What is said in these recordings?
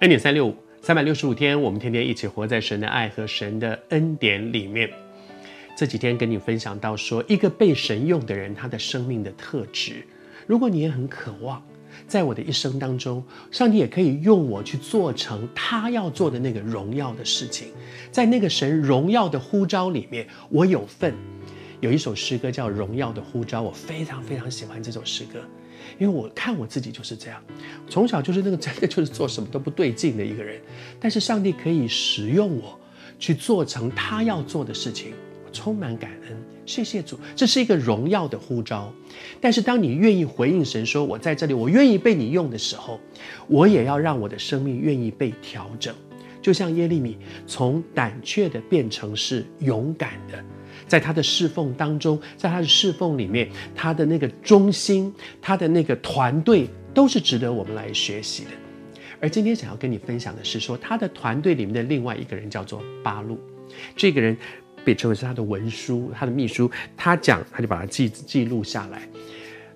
恩典三六五，三百六十五天，我们天天一起活在神的爱和神的恩典里面。这几天跟你分享到说，一个被神用的人，他的生命的特质。如果你也很渴望，在我的一生当中，上帝也可以用我去做成他要做的那个荣耀的事情，在那个神荣耀的呼召里面，我有份。有一首诗歌叫《荣耀的呼召》，我非常非常喜欢这首诗歌。因为我看我自己就是这样，从小就是那个真的就是做什么都不对劲的一个人，但是上帝可以使用我去做成他要做的事情，我充满感恩，谢谢主，这是一个荣耀的呼召。但是当你愿意回应神说“我在这里，我愿意被你用”的时候，我也要让我的生命愿意被调整，就像耶利米从胆怯的变成是勇敢的。在他的侍奉当中，在他的侍奉里面，他的那个忠心，他的那个团队，都是值得我们来学习的。而今天想要跟你分享的是说，他的团队里面的另外一个人叫做巴录，这个人被称为是他的文书，他的秘书。他讲，他就把它记记录下来。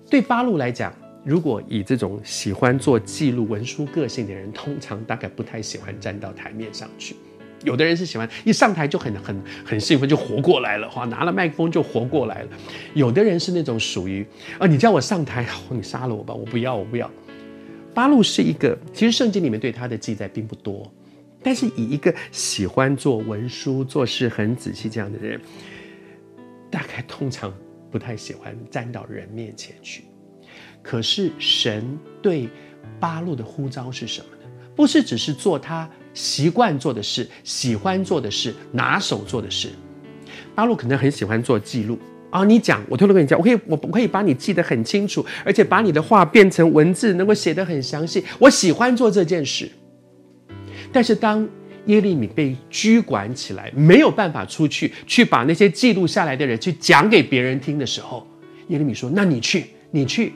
对巴录来讲，如果以这种喜欢做记录文书个性的人，通常大概不太喜欢站到台面上去。有的人是喜欢一上台就很很很兴奋，就活过来了，哇，拿了麦克风就活过来了。有的人是那种属于啊，你叫我上台，你杀了我吧，我不要，我不要。八路是一个，其实圣经里面对他的记载并不多，但是以一个喜欢做文书、做事很仔细这样的人，大概通常不太喜欢站到人面前去。可是神对八路的呼召是什么呢？不是只是做他。习惯做的事，喜欢做的事，拿手做的事。巴录可能很喜欢做记录啊，你讲，我偷偷跟你讲，我可以，我可以把你记得很清楚，而且把你的话变成文字，能够写得很详细。我喜欢做这件事。但是当耶利米被拘管起来，没有办法出去，去把那些记录下来的人去讲给别人听的时候，耶利米说：“那你去，你去。”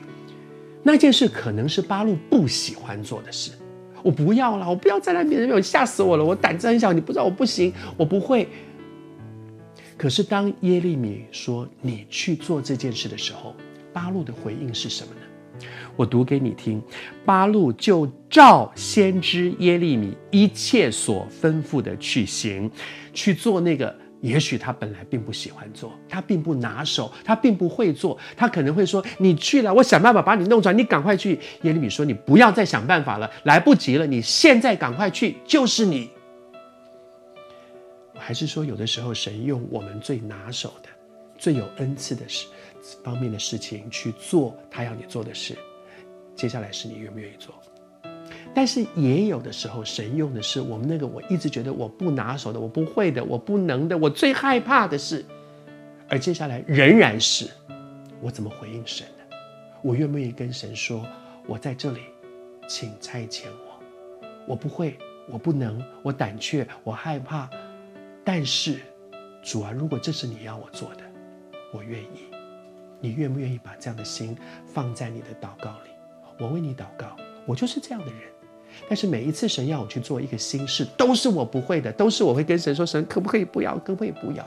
那件事可能是巴录不喜欢做的事。我不要了，我不要在那边，有吓死我了。我胆子很小，你不知道我不行，我不会。可是当耶利米说你去做这件事的时候，巴路的回应是什么呢？我读给你听。巴路就照先知耶利米一切所吩咐的去行，去做那个。也许他本来并不喜欢做，他并不拿手，他并不会做，他可能会说：“你去了，我想办法把你弄出来，你赶快去。”耶利米说：“你不要再想办法了，来不及了，你现在赶快去，就是你。”还是说，有的时候神用我们最拿手的、最有恩赐的事方面的事情去做他要你做的事，接下来是你愿不愿意做？但是也有的时候，神用的是我们那个我一直觉得我不拿手的、我不会的、我不能的、我最害怕的事，而接下来仍然是我怎么回应神呢？我愿不愿意跟神说：“我在这里，请差遣我。我不会，我不能，我胆怯，我害怕。但是主啊，如果这是你要我做的，我愿意。你愿不愿意把这样的心放在你的祷告里？我为你祷告，我就是这样的人。”但是每一次神要我去做一个新事，都是我不会的，都是我会跟神说：“神可不可以不要？可不可以不要？”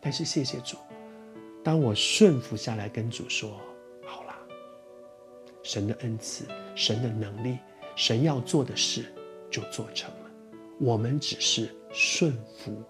但是谢谢主，当我顺服下来，跟主说：“好啦，神的恩赐，神的能力，神要做的事就做成了，我们只是顺服